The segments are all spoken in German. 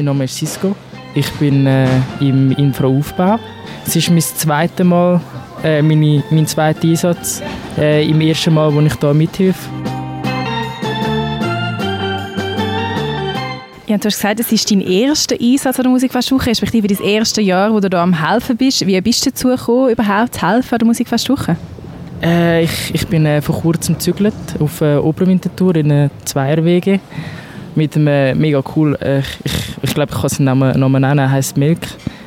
Mein Name ist Cisco. Ich bin äh, im Infraaufbau. Es ist mein zweites Mal, äh, meine, mein zweiter Einsatz. Äh, Im ersten Mal, wo ich hier mithilfe. Ja, du hast gesagt, es ist dein erster Einsatz an der Musikfestwoche, respektive dein erste Jahr, wo du hier am Helfen bist. Wie bist du dazu gekommen, überhaupt zu helfen an der Musikfestwoche? Äh, ich, ich bin äh, vor kurzem gezügelt auf äh, Oberwinterthur in einer Zweierwege mit einem äh, mega cool, äh, ich, ich glaube, ich kann seinen Namen, Namen nennen, er heißt Milk.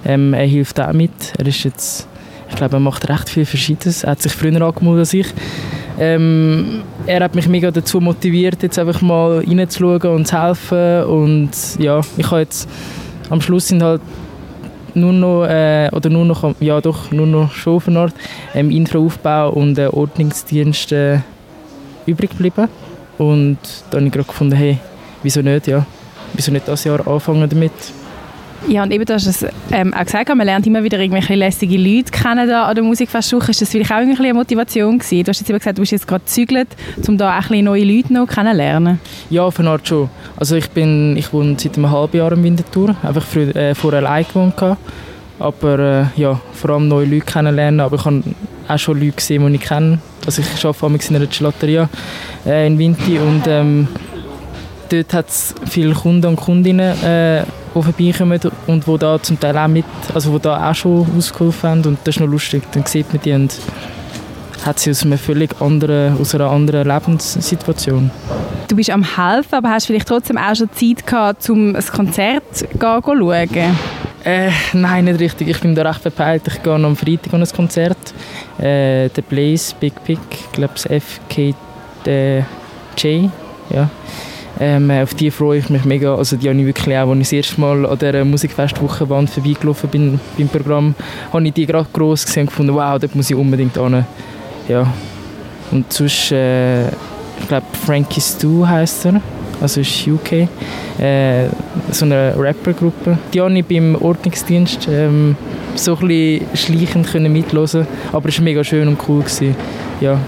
Ähm, er hilft auch mit. Er ist jetzt, ich glaube, er macht recht viel Verschiedenes. Er hat sich früher angemeldet als ich. Ähm, er hat mich mega dazu motiviert, jetzt einfach mal reinzuschauen und zu helfen. Und ja, ich habe jetzt am Schluss sind halt nur noch, äh, oder nur noch, ja doch, nur noch schon auf Art, ähm, und äh, Ordnungsdienst äh, übrig geblieben. Und da habe ich gerade gefunden, hey, wieso nicht, ja, wieso nicht das Jahr anfangen damit. Ja, und eben, du hast es ähm, auch gesagt, man lernt immer wieder irgendwelche lässige Leute kennen da an der Musikfestwoche. Ist das vielleicht auch irgendwie eine Motivation gewesen? Du hast jetzt eben gesagt, du bist jetzt gerade gezügelt, um da auch ein neue Leute noch kennenzulernen. Ja, auf eine Art schon. Also ich, bin, ich wohne seit einem halben Jahr im Winterthur, einfach früher, äh, vorher allein gewohnt. Aber äh, ja, vor allem neue Leute kennenlernen. Aber ich habe auch schon Leute gesehen, die ich kenne. Also ich arbeite in einer Gelateria äh, in Vinti und ähm, dort hat es viele Kunden und Kundinnen, äh, die vorbeikommen und die da zum Teil auch mit, also die da auch schon ausgeholfen haben und das ist noch lustig, dann sieht man die und hat sie aus einer völlig anderen, aus einer anderen Lebenssituation. Du bist am helfen, aber hast vielleicht trotzdem auch schon Zeit gehabt, um ein Konzert zu schauen? Äh, nein, nicht richtig. Ich bin da recht verpeilt. Ich gehe am Freitag an ein Konzert. Äh, der Blaze, Big Pick, ich glaube das FKJ. Ja. Ähm, auf die freue ich mich mega. Also die habe ich wirklich auch, als ich das erste Mal an dieser Musikfestwochenwand vorbeigelaufen bin beim Programm, habe ich die gerade gross gesehen und gefunden, wow, dort muss ich unbedingt hin. Ja. Und sonst, äh, ich glaube Frankie Stu heisst er, also ist UK, äh, so eine Rappergruppe. Die habe ich beim Ordnungsdienst ähm, so ein bisschen schleichend mithören, aber es war mega schön und cool. Gewesen. Ja.